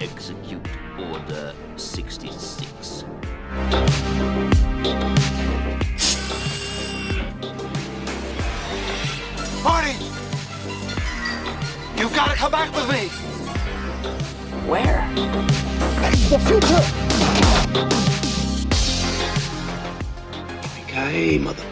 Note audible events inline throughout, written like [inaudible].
Execute Order 66. Marty! You've got to come back with me! Where? The future! Okay, motherfucker.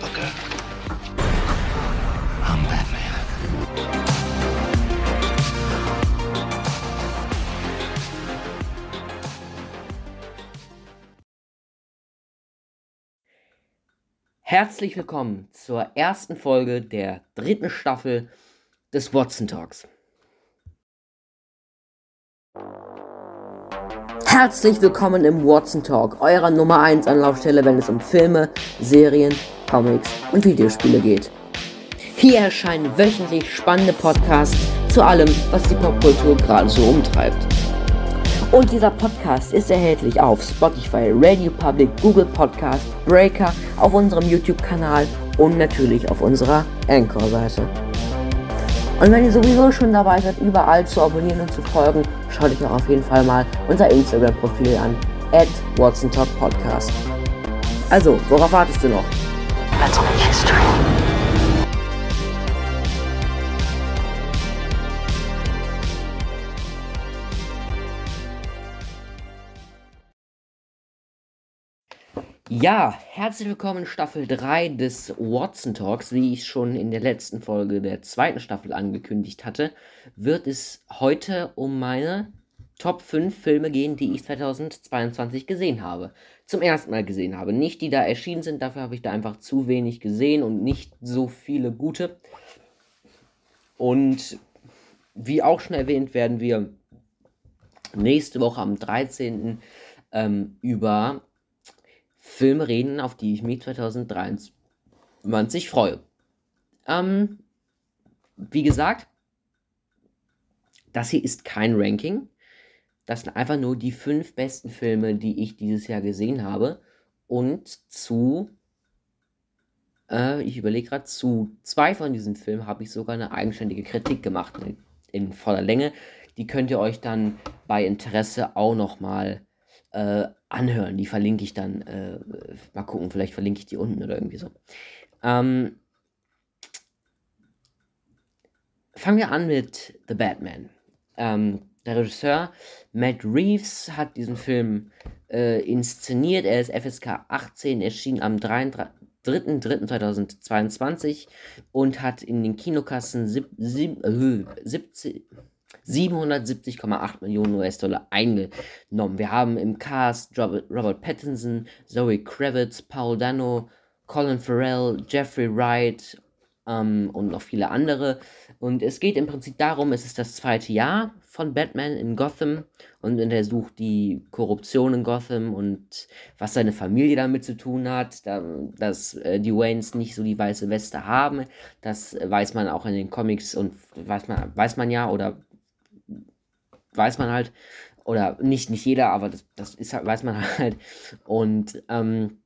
Herzlich willkommen zur ersten Folge der dritten Staffel des Watson Talks. Herzlich willkommen im Watson Talk, eurer Nummer 1 Anlaufstelle, wenn es um Filme, Serien, Comics und Videospiele geht. Hier erscheinen wöchentlich spannende Podcasts zu allem, was die Popkultur gerade so umtreibt. Und dieser Podcast ist erhältlich auf Spotify, Radio Public, Google Podcast, Breaker, auf unserem YouTube-Kanal und natürlich auf unserer Anchor-Seite. Und wenn ihr sowieso schon dabei seid, überall zu abonnieren und zu folgen, schaut euch auch auf jeden Fall mal unser Instagram-Profil an, at Watson Talk Podcast. Also, worauf wartest du noch? Let's make history. Ja, herzlich willkommen in Staffel 3 des Watson Talks. Wie ich schon in der letzten Folge der zweiten Staffel angekündigt hatte, wird es heute um meine Top 5 Filme gehen, die ich 2022 gesehen habe. Zum ersten Mal gesehen habe. Nicht die da erschienen sind, dafür habe ich da einfach zu wenig gesehen und nicht so viele gute. Und wie auch schon erwähnt, werden wir nächste Woche am 13. Ähm, über Filme reden, auf die ich mich 2023 freue. Ähm, wie gesagt, das hier ist kein Ranking. Das sind einfach nur die fünf besten Filme, die ich dieses Jahr gesehen habe. Und zu, äh, ich überlege gerade, zu zwei von diesen Filmen habe ich sogar eine eigenständige Kritik gemacht in, in voller Länge. Die könnt ihr euch dann bei Interesse auch nochmal äh, anhören. Die verlinke ich dann. Äh, mal gucken, vielleicht verlinke ich die unten oder irgendwie so. Ähm, fangen wir an mit The Batman. Ähm, der Regisseur Matt Reeves hat diesen Film äh, inszeniert. Er ist FSK 18, erschien am 3.3.2022 und hat in den Kinokassen sieb, sieb, äh, 70, 770,8 Millionen US-Dollar eingenommen. Wir haben im Cast Robert, Pattinson, Zoe Kravitz, Paul Dano, Colin Farrell, Jeffrey Wright ähm, und noch viele andere. Und es geht im Prinzip darum, es ist das zweite Jahr von Batman in Gotham und er sucht die Korruption in Gotham und was seine Familie damit zu tun hat, da, dass äh, die Waynes nicht so die weiße Weste haben. Das weiß man auch in den Comics und weiß man, weiß man ja oder weiß man halt, oder nicht, nicht jeder, aber das, das ist halt, weiß man [laughs] halt. Und ähm,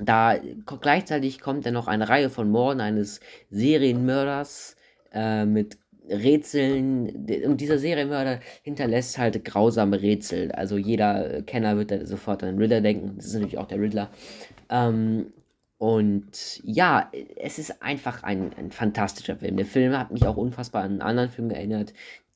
da gleichzeitig kommt dann noch eine Reihe von Morden eines Serienmörders äh, mit Rätseln. Und dieser Serienmörder hinterlässt halt grausame Rätsel. Also jeder Kenner wird da sofort an den Riddler denken. Das ist natürlich auch der Riddler. Ähm, und ja, es ist einfach ein, ein fantastischer Film. Der Film hat mich auch unfassbar an einen anderen Film erinnert,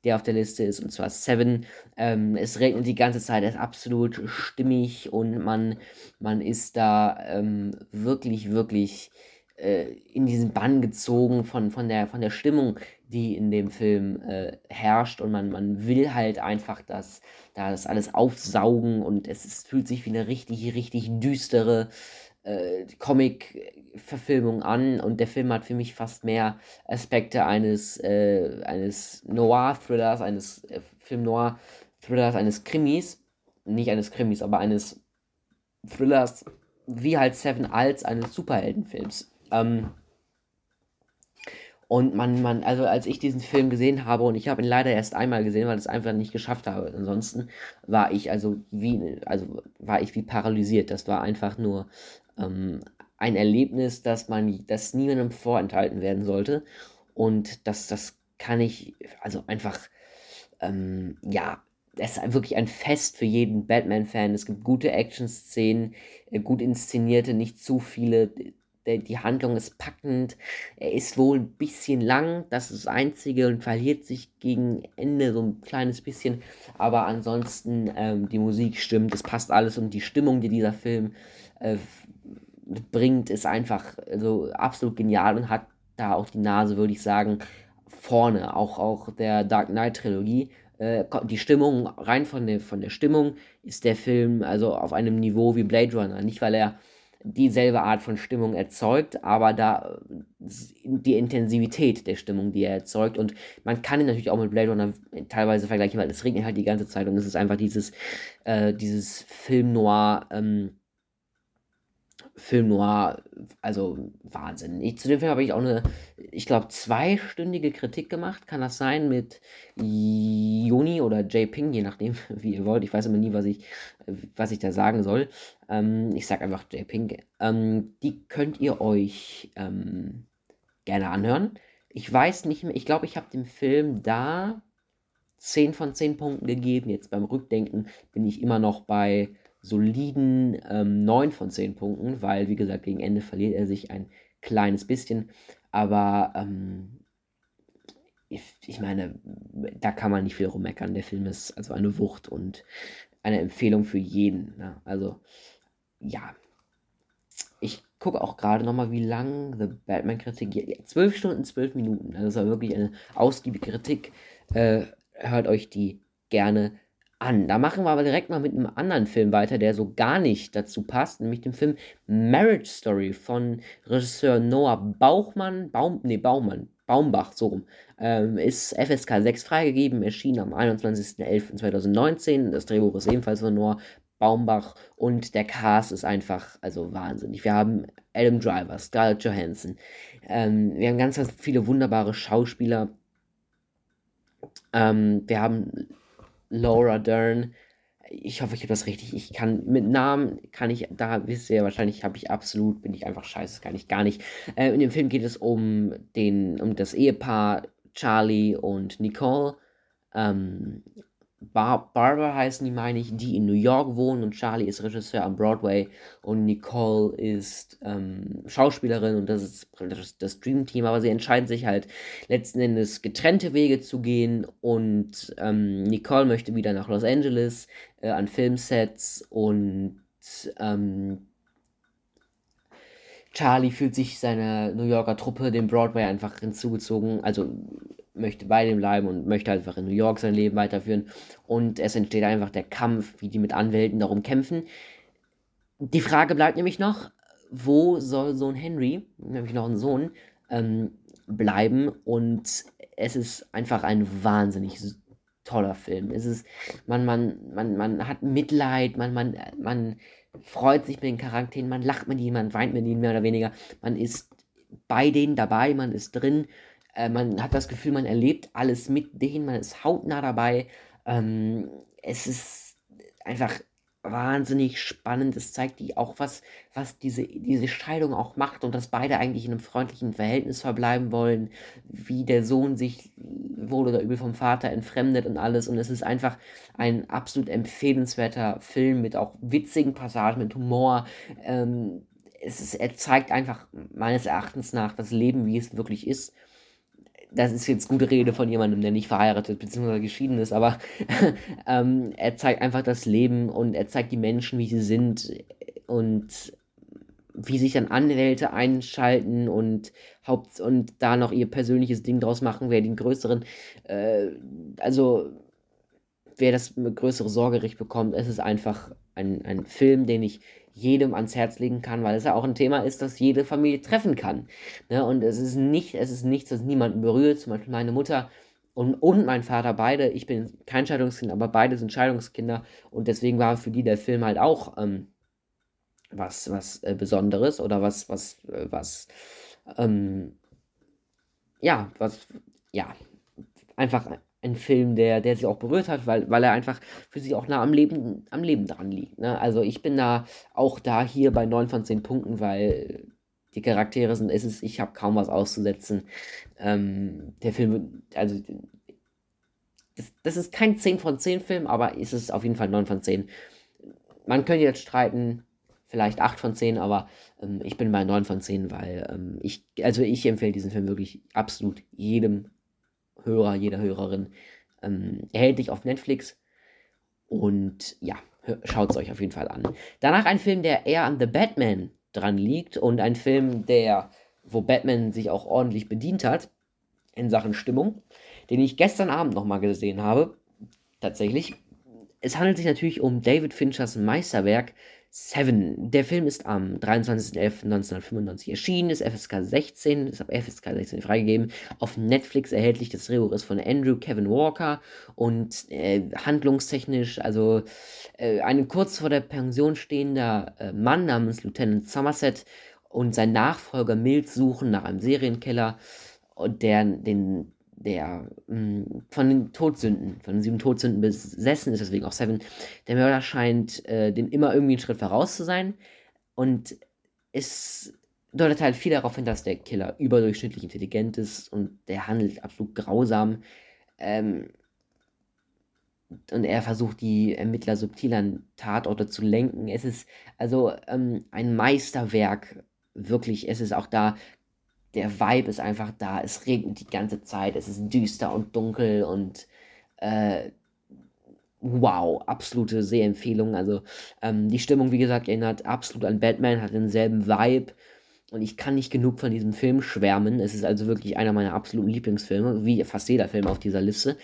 der auf der Liste ist, und zwar Seven. Ähm, es regnet die ganze Zeit, er ist absolut stimmig und man, man ist da ähm, wirklich, wirklich äh, in diesen Bann gezogen von, von, der, von der Stimmung, die in dem Film äh, herrscht und man, man will halt einfach das, das alles aufsaugen und es, es fühlt sich wie eine richtig, richtig düstere äh, Comic-Verfilmung an und der Film hat für mich fast mehr Aspekte eines, äh, eines Noir-Thrillers, eines äh, Film-Noir-Thrillers, eines Krimis, nicht eines Krimis, aber eines Thrillers, wie halt Seven als eines Superheldenfilms. Ähm, und man, man, also als ich diesen Film gesehen habe, und ich habe ihn leider erst einmal gesehen, weil ich es einfach nicht geschafft habe. Ansonsten war ich also wie, also war ich wie paralysiert. Das war einfach nur ähm, ein Erlebnis, das man, das niemandem vorenthalten werden sollte. Und das, das kann ich, also einfach, ähm, ja, es ist wirklich ein Fest für jeden Batman-Fan. Es gibt gute Action-Szenen, äh, gut inszenierte, nicht zu viele. Die Handlung ist packend. Er ist wohl ein bisschen lang, das ist das Einzige und verliert sich gegen Ende so ein kleines bisschen. Aber ansonsten, ähm, die Musik stimmt, es passt alles und die Stimmung, die dieser Film äh, bringt, ist einfach so absolut genial und hat da auch die Nase, würde ich sagen, vorne. Auch, auch der Dark Knight-Trilogie äh, die Stimmung, rein von der, von der Stimmung, ist der Film also auf einem Niveau wie Blade Runner. Nicht, weil er dieselbe Art von Stimmung erzeugt, aber da die Intensivität der Stimmung, die er erzeugt. Und man kann ihn natürlich auch mit Blade Runner teilweise vergleichen, weil es regnet halt die ganze Zeit und es ist einfach dieses, äh, dieses Film Noir. Ähm, Film Noir, also Wahnsinn. Ich, zu dem Film habe ich auch eine, ich glaube, zweistündige Kritik gemacht. Kann das sein mit Juni oder J. Ping, je nachdem, [laughs] wie ihr wollt. Ich weiß immer nie, was ich, was ich da sagen soll. Ähm, ich sage einfach J. Ping. Ähm, die könnt ihr euch ähm, gerne anhören. Ich weiß nicht mehr, ich glaube, ich habe dem Film da 10 von 10 Punkten gegeben. Jetzt beim Rückdenken bin ich immer noch bei soliden ähm, 9 von 10 Punkten, weil, wie gesagt, gegen Ende verliert er sich ein kleines bisschen. Aber ähm, ich, ich, meine, da kann man nicht viel rummeckern. Der Film ist also eine Wucht und eine Empfehlung für jeden. Ne? Also, ja. Ich gucke auch gerade nochmal, wie lang The Batman-Kritik geht. 12 Stunden, 12 Minuten. Das war wirklich eine ausgiebige Kritik. Äh, hört euch die gerne an. Da machen wir aber direkt mal mit einem anderen Film weiter, der so gar nicht dazu passt, nämlich dem Film Marriage Story von Regisseur Noah Bauchmann, Baum, nee, Baumann, Baumbach, so rum. Ähm, ist FSK 6 freigegeben, erschien am 21.11.2019. Das Drehbuch ist ebenfalls von Noah Baumbach und der Cast ist einfach, also wahnsinnig. Wir haben Adam Driver, Scarlett Johansson, ähm, wir haben ganz, ganz viele wunderbare Schauspieler. Ähm, wir haben Laura Dern. Ich hoffe, ich habe das richtig. Ich kann mit Namen kann ich, da wisst ihr wahrscheinlich, habe ich absolut, bin ich einfach scheiße, kann ich gar nicht. Äh, in dem Film geht es um den, um das Ehepaar Charlie und Nicole. Ähm, Bar Barbara heißen die, meine ich, die in New York wohnen und Charlie ist Regisseur am Broadway und Nicole ist ähm, Schauspielerin und das ist das, das Dream-Team, aber sie entscheiden sich halt letzten Endes getrennte Wege zu gehen und ähm, Nicole möchte wieder nach Los Angeles äh, an Filmsets und ähm, Charlie fühlt sich seiner New Yorker Truppe, dem Broadway, einfach hinzugezogen, also möchte bei dem bleiben und möchte einfach in New York sein Leben weiterführen. Und es entsteht einfach der Kampf, wie die mit Anwälten darum kämpfen. Die Frage bleibt nämlich noch, wo soll Sohn Henry, nämlich noch ein Sohn, ähm, bleiben? Und es ist einfach ein wahnsinnig toller Film. Es ist, man, man, man, man hat Mitleid, man, man, man freut sich mit den Charakteren, man lacht mit ihnen, man weint mit ihnen mehr oder weniger. Man ist bei denen dabei, man ist drin äh, man hat das Gefühl, man erlebt alles mit denen, man ist hautnah dabei. Ähm, es ist einfach wahnsinnig spannend. Es zeigt die auch, was, was diese, diese Scheidung auch macht und dass beide eigentlich in einem freundlichen Verhältnis verbleiben wollen, wie der Sohn sich wohl oder übel vom Vater entfremdet und alles. Und es ist einfach ein absolut empfehlenswerter Film mit auch witzigen Passagen, mit Humor. Ähm, es ist, er zeigt einfach meines Erachtens nach das Leben, wie es wirklich ist das ist jetzt gute Rede von jemandem, der nicht verheiratet bzw. geschieden ist, aber [laughs] ähm, er zeigt einfach das Leben und er zeigt die Menschen, wie sie sind und wie sich dann Anwälte einschalten und Haupt und da noch ihr persönliches Ding draus machen, wer den größeren, äh, also wer das größere Sorgerecht bekommt. Es ist einfach ein, ein Film, den ich jedem ans Herz legen kann, weil es ja auch ein Thema ist, das jede Familie treffen kann. Ne? Und es ist nicht, es ist nichts, das niemanden berührt. Zum Beispiel meine Mutter und, und mein Vater, beide, ich bin kein Scheidungskind, aber beide sind Scheidungskinder und deswegen war für die der Film halt auch ähm, was, was äh, Besonderes oder was, was, äh, was, ähm, ja, was, ja, einfach ein Film, der, der sie auch berührt hat, weil, weil er einfach für sie auch nah am Leben, am Leben dran liegt. Ne? Also ich bin da auch da hier bei 9 von 10 Punkten, weil die Charaktere sind, es ich habe kaum was auszusetzen. Ähm, der Film, also das, das ist kein 10 von 10 Film, aber es ist auf jeden Fall 9 von 10. Man könnte jetzt streiten, vielleicht 8 von 10, aber ähm, ich bin bei 9 von 10, weil ähm, ich, also ich empfehle diesen Film wirklich absolut jedem Hörer, jeder Hörerin. Ähm, erhältlich auf Netflix. Und ja, schaut es euch auf jeden Fall an. Danach ein Film, der eher an The Batman dran liegt und ein Film, der, wo Batman sich auch ordentlich bedient hat in Sachen Stimmung, den ich gestern Abend nochmal gesehen habe. Tatsächlich. Es handelt sich natürlich um David Finchers Meisterwerk Seven. Der Film ist am 23.11.1995 erschienen, ist FSK 16, ist ab FSK 16 freigegeben, auf Netflix erhältlich. Das Drehbuch ist von Andrew Kevin Walker und äh, handlungstechnisch, also äh, ein kurz vor der Pension stehender äh, Mann namens Lieutenant Somerset und sein Nachfolger Mills suchen nach einem Serienkiller, der den der mh, hm, von den Todsünden, von den sieben Todsünden besessen ist, deswegen auch Seven. Der Mörder scheint äh, dem immer irgendwie einen Schritt voraus zu sein und es deutet halt viel darauf hin, dass der Killer überdurchschnittlich intelligent ist und der handelt absolut grausam. Ähm, und er versucht die Ermittler subtil an Tatorte zu lenken. Es ist also ähm, ein Meisterwerk, wirklich. Es ist auch da der Vibe ist einfach da. Es regnet die ganze Zeit. Es ist düster und dunkel und äh, wow, absolute Sehempfehlung. Also ähm, die Stimmung, wie gesagt, erinnert absolut an Batman, hat denselben Vibe. Und ich kann nicht genug von diesem Film schwärmen. Es ist also wirklich einer meiner absoluten Lieblingsfilme, wie fast jeder Film auf dieser Liste.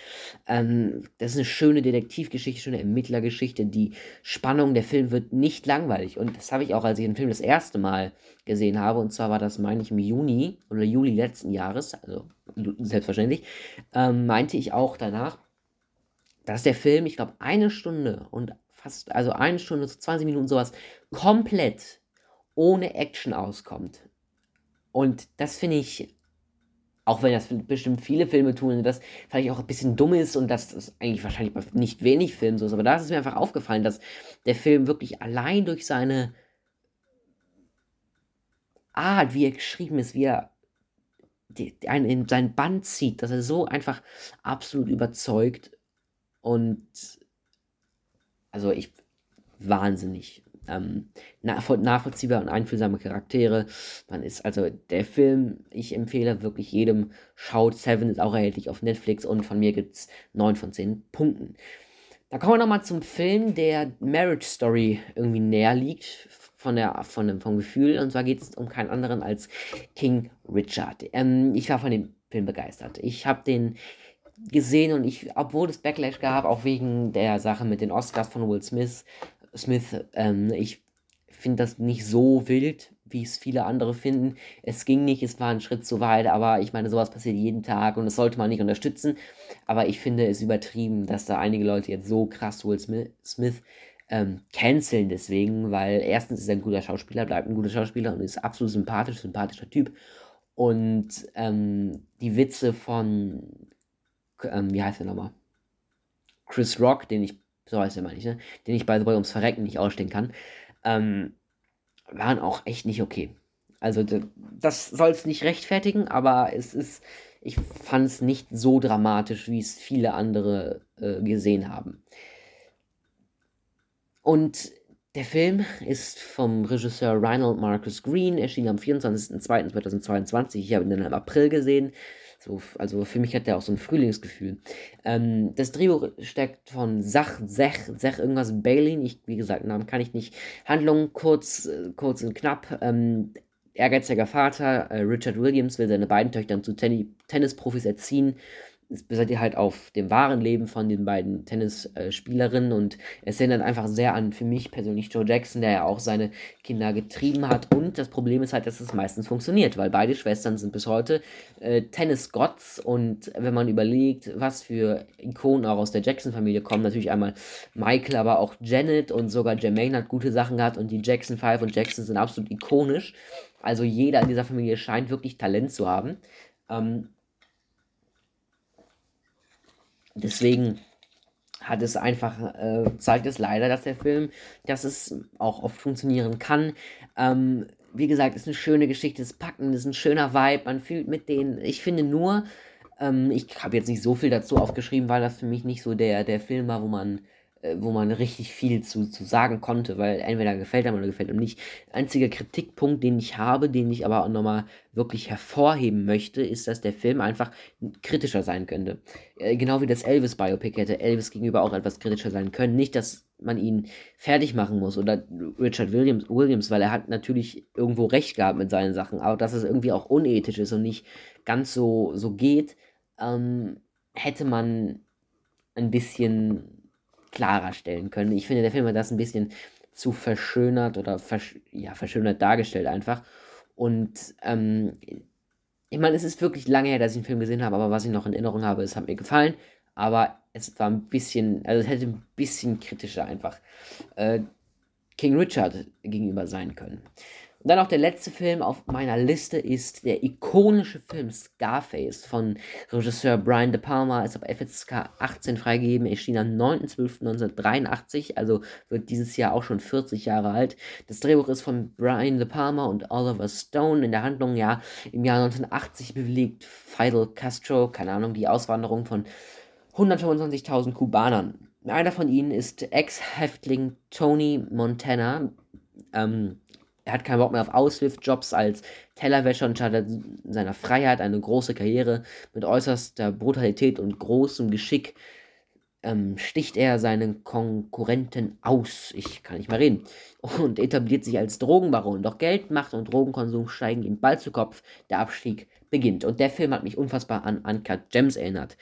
Ähm, das ist eine schöne Detektivgeschichte, schöne Ermittlergeschichte. Die Spannung, der Film wird nicht langweilig. Und das habe ich auch, als ich den Film das erste Mal gesehen habe. Und zwar war das, meine ich, im Juni oder Juli letzten Jahres. Also selbstverständlich. Ähm, meinte ich auch danach, dass der Film, ich glaube, eine Stunde und fast, also eine Stunde zu 20 Minuten sowas, komplett ohne Action auskommt. Und das finde ich, auch wenn das bestimmt viele Filme tun, das vielleicht auch ein bisschen dumm ist und das ist eigentlich wahrscheinlich bei nicht wenig Filmen so ist, aber da ist es mir einfach aufgefallen, dass der Film wirklich allein durch seine Art, wie er geschrieben ist, wie er einen in sein Band zieht, dass er so einfach absolut überzeugt und also ich wahnsinnig ähm, nachvollziehbar und einfühlsame Charaktere. Man ist also der Film, ich empfehle wirklich jedem, schaut. Seven ist auch erhältlich auf Netflix und von mir gibt es 9 von 10 Punkten. Da kommen wir nochmal zum Film, der Marriage Story irgendwie näher liegt von der, von dem, vom Gefühl. Und zwar geht es um keinen anderen als King Richard. Ähm, ich war von dem Film begeistert. Ich habe den gesehen und ich, obwohl es Backlash gab, auch wegen der Sache mit den Oscars von Will Smith, Smith, ähm, ich finde das nicht so wild, wie es viele andere finden. Es ging nicht, es war ein Schritt zu weit, aber ich meine, sowas passiert jeden Tag und das sollte man nicht unterstützen. Aber ich finde es übertrieben, dass da einige Leute jetzt so krass Will Smith ähm, canceln deswegen, weil erstens ist er ein guter Schauspieler, bleibt ein guter Schauspieler und ist absolut sympathisch, sympathischer Typ. Und ähm, die Witze von, ähm, wie heißt er nochmal? Chris Rock, den ich so heißt er mal nicht, ne? Den ich bei The Boy ums Verrecken nicht ausstehen kann, ähm, waren auch echt nicht okay. Also das soll es nicht rechtfertigen, aber es ist, ich fand es nicht so dramatisch, wie es viele andere äh, gesehen haben. Und der Film ist vom Regisseur Reinhold Marcus Green, erschien am 24.02.2022. Ich habe ihn dann im April gesehen. So, also für mich hat der auch so ein Frühlingsgefühl. Ähm, das Drehbuch steckt von Sach, Sech, Sech irgendwas Bailey. Ich, wie gesagt, Namen kann ich nicht. Handlung kurz, äh, kurz und knapp. Ähm, ehrgeiziger Vater, äh, Richard Williams, will seine beiden Töchter zu Ten Tennisprofis erziehen es basiert halt auf dem wahren Leben von den beiden Tennisspielerinnen und es erinnert einfach sehr an für mich persönlich Joe Jackson, der ja auch seine Kinder getrieben hat. Und das Problem ist halt, dass es meistens funktioniert, weil beide Schwestern sind bis heute äh, Tennis-Gods. Und wenn man überlegt, was für Ikonen auch aus der Jackson-Familie kommen, natürlich einmal Michael, aber auch Janet und sogar Jermaine hat gute Sachen gehabt und die Jackson 5 und Jackson sind absolut ikonisch, also jeder in dieser Familie scheint wirklich Talent zu haben. Ähm, Deswegen hat es einfach, äh, zeigt es leider, dass der Film, dass es auch oft funktionieren kann. Ähm, wie gesagt, ist eine schöne Geschichte, ist packend, ist ein schöner Vibe, man fühlt mit denen. Ich finde nur, Ähm, ich habe jetzt nicht so viel dazu aufgeschrieben, weil das für mich nicht so der, der Film war, wo man wo man richtig viel zu, zu sagen konnte, weil entweder gefällt einem oder gefällt einem nicht. Einziger Kritikpunkt, den ich habe, den ich aber auch nochmal wirklich hervorheben möchte, ist, dass der Film einfach kritischer sein könnte. Äh, genau wie das Elvis-Biopic hätte Elvis gegenüber auch etwas kritischer sein können. Nicht, dass man ihn fertig machen muss oder Richard Williams, Williams, weil er hat natürlich irgendwo recht gehabt mit seinen Sachen, aber dass es irgendwie auch unethisch ist und nicht ganz so, so geht, ähm, hätte man ein bisschen klarer stellen können. Ich finde, der Film hat das ein bisschen zu verschönert oder versch ja, verschönert dargestellt einfach. Und ähm, ich meine, es ist wirklich lange her, dass ich den Film gesehen habe, aber was ich noch in Erinnerung habe, es hat mir gefallen. Aber es war ein bisschen, also es hätte ein bisschen kritischer einfach äh, King Richard gegenüber sein können. Und dann auch der letzte Film auf meiner Liste ist der ikonische Film Scarface von Regisseur Brian De Palma. Ist ab FSK 18 freigegeben, erschien am 9.12.1983, also wird dieses Jahr auch schon 40 Jahre alt. Das Drehbuch ist von Brian De Palma und Oliver Stone. In der Handlung, ja, im Jahr 1980 bewegt Fidel Castro, keine Ahnung, die Auswanderung von 125.000 Kubanern. Einer von ihnen ist Ex-Häftling Tony Montana. Ähm, er hat keinen Bock mehr auf Aushilfsjobs als Tellerwäscher und startet in seiner Freiheit eine große Karriere. Mit äußerster Brutalität und großem Geschick ähm, sticht er seinen Konkurrenten aus. Ich kann nicht mehr reden. Und etabliert sich als Drogenbaron. Doch Geld, Macht und Drogenkonsum steigen ihm bald zu Kopf. Der Abstieg beginnt. Und der Film hat mich unfassbar an Uncut Gems erinnert.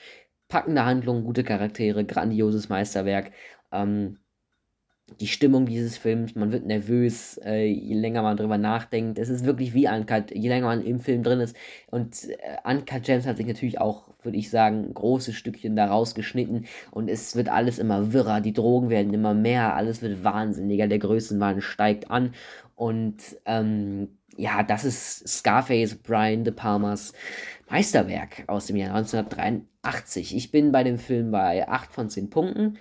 Packende Handlung, gute Charaktere, grandioses Meisterwerk. Ähm, die Stimmung dieses Films, man wird nervös, äh, je länger man drüber nachdenkt. Es ist wirklich wie Uncut, je länger man im Film drin ist. Und äh, Uncut Gems hat sich natürlich auch, würde ich sagen, große Stückchen da rausgeschnitten. Und es wird alles immer wirrer, die Drogen werden immer mehr, alles wird wahnsinniger, der Größenwahn steigt an. Und ähm, ja, das ist Scarface, Brian De Palmas Meisterwerk aus dem Jahr 1983. Ich bin bei dem Film bei 8 von 10 Punkten.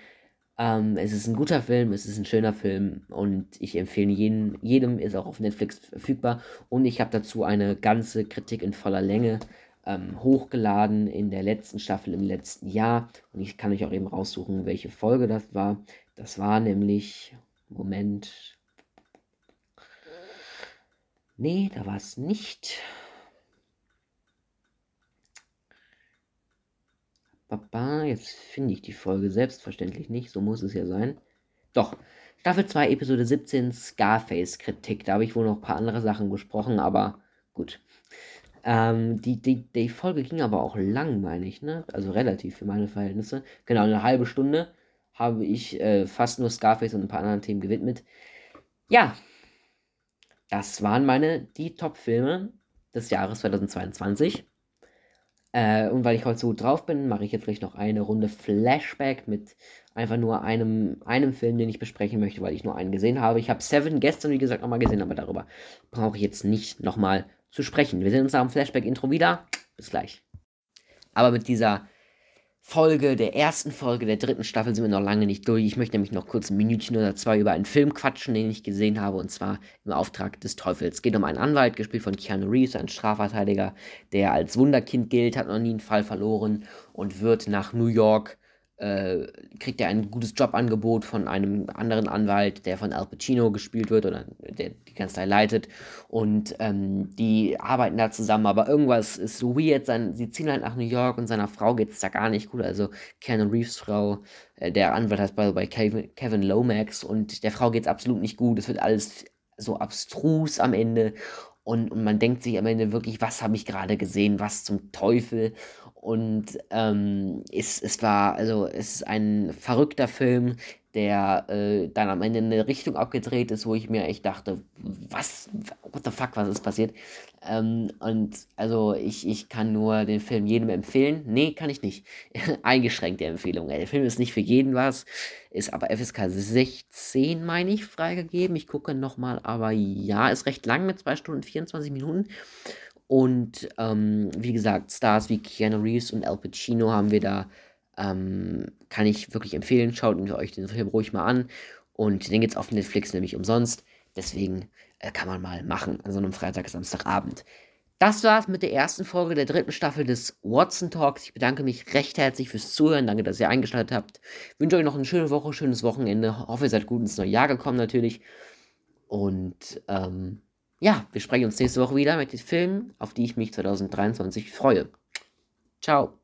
Ähm, es ist ein guter Film, es ist ein schöner Film und ich empfehle jeden, jedem, ist auch auf Netflix verfügbar. Und ich habe dazu eine ganze Kritik in voller Länge ähm, hochgeladen in der letzten Staffel im letzten Jahr. Und ich kann euch auch eben raussuchen, welche Folge das war. Das war nämlich, Moment. Nee, da war es nicht. Baba, jetzt finde ich die Folge selbstverständlich nicht, so muss es ja sein. Doch, Staffel 2, Episode 17, Scarface-Kritik. Da habe ich wohl noch ein paar andere Sachen gesprochen, aber gut. Ähm, die, die, die Folge ging aber auch lang, meine ich, ne? Also relativ für meine Verhältnisse. Genau, eine halbe Stunde habe ich äh, fast nur Scarface und ein paar anderen Themen gewidmet. Ja, das waren meine, die Top-Filme des Jahres 2022. Äh, und weil ich heute so gut drauf bin, mache ich jetzt vielleicht noch eine Runde Flashback mit einfach nur einem, einem Film, den ich besprechen möchte, weil ich nur einen gesehen habe. Ich habe Seven gestern, wie gesagt, nochmal gesehen, aber darüber brauche ich jetzt nicht nochmal zu sprechen. Wir sehen uns nach dem Flashback-Intro wieder. Bis gleich. Aber mit dieser Folge, der ersten Folge der dritten Staffel sind wir noch lange nicht durch. Ich möchte nämlich noch kurz ein Minütchen oder zwei über einen Film quatschen, den ich gesehen habe, und zwar im Auftrag des Teufels. Es geht um einen Anwalt, gespielt von Keanu Reeves, ein Strafverteidiger, der als Wunderkind gilt, hat noch nie einen Fall verloren und wird nach New York äh, kriegt er ein gutes Jobangebot von einem anderen Anwalt, der von Al Pacino gespielt wird oder der die Kanzlei leitet. Und ähm, die arbeiten da zusammen, aber irgendwas ist so weird. Sein, sie ziehen halt nach New York und seiner Frau geht es da gar nicht gut. Also Keanu Reeves Frau, äh, der Anwalt heißt bei, Kevin, Kevin Lomax und der Frau geht es absolut nicht gut. Es wird alles so abstrus am Ende. Und, und man denkt sich am Ende wirklich, was habe ich gerade gesehen, was zum Teufel. Und ähm, es, es war, also es ist ein verrückter Film, der äh, dann am Ende in eine Richtung abgedreht ist, wo ich mir echt dachte, was, what the fuck, was ist passiert? Ähm, und also ich, ich kann nur den Film jedem empfehlen. Nee, kann ich nicht. [laughs] Eingeschränkte Empfehlung. Der Film ist nicht für jeden was, ist aber FSK 16, meine ich, freigegeben. Ich gucke nochmal, aber ja, ist recht lang mit 2 Stunden 24 Minuten. Und ähm, wie gesagt, Stars wie Keanu Reeves und Al Pacino haben wir da. Ähm, kann ich wirklich empfehlen. Schaut euch den Film ruhig mal an. Und den gibt es auf Netflix nämlich umsonst. Deswegen äh, kann man mal machen an so einem Freitag, Samstagabend. Das war's mit der ersten Folge der dritten Staffel des Watson Talks. Ich bedanke mich recht herzlich fürs Zuhören. Danke, dass ihr eingeschaltet habt. Ich wünsche euch noch eine schöne Woche, schönes Wochenende. Ich hoffe, ihr seid gut ins neue Jahr gekommen natürlich. Und ähm, ja, wir sprechen uns nächste Woche wieder mit den Filmen, auf die ich mich 2023 freue. Ciao.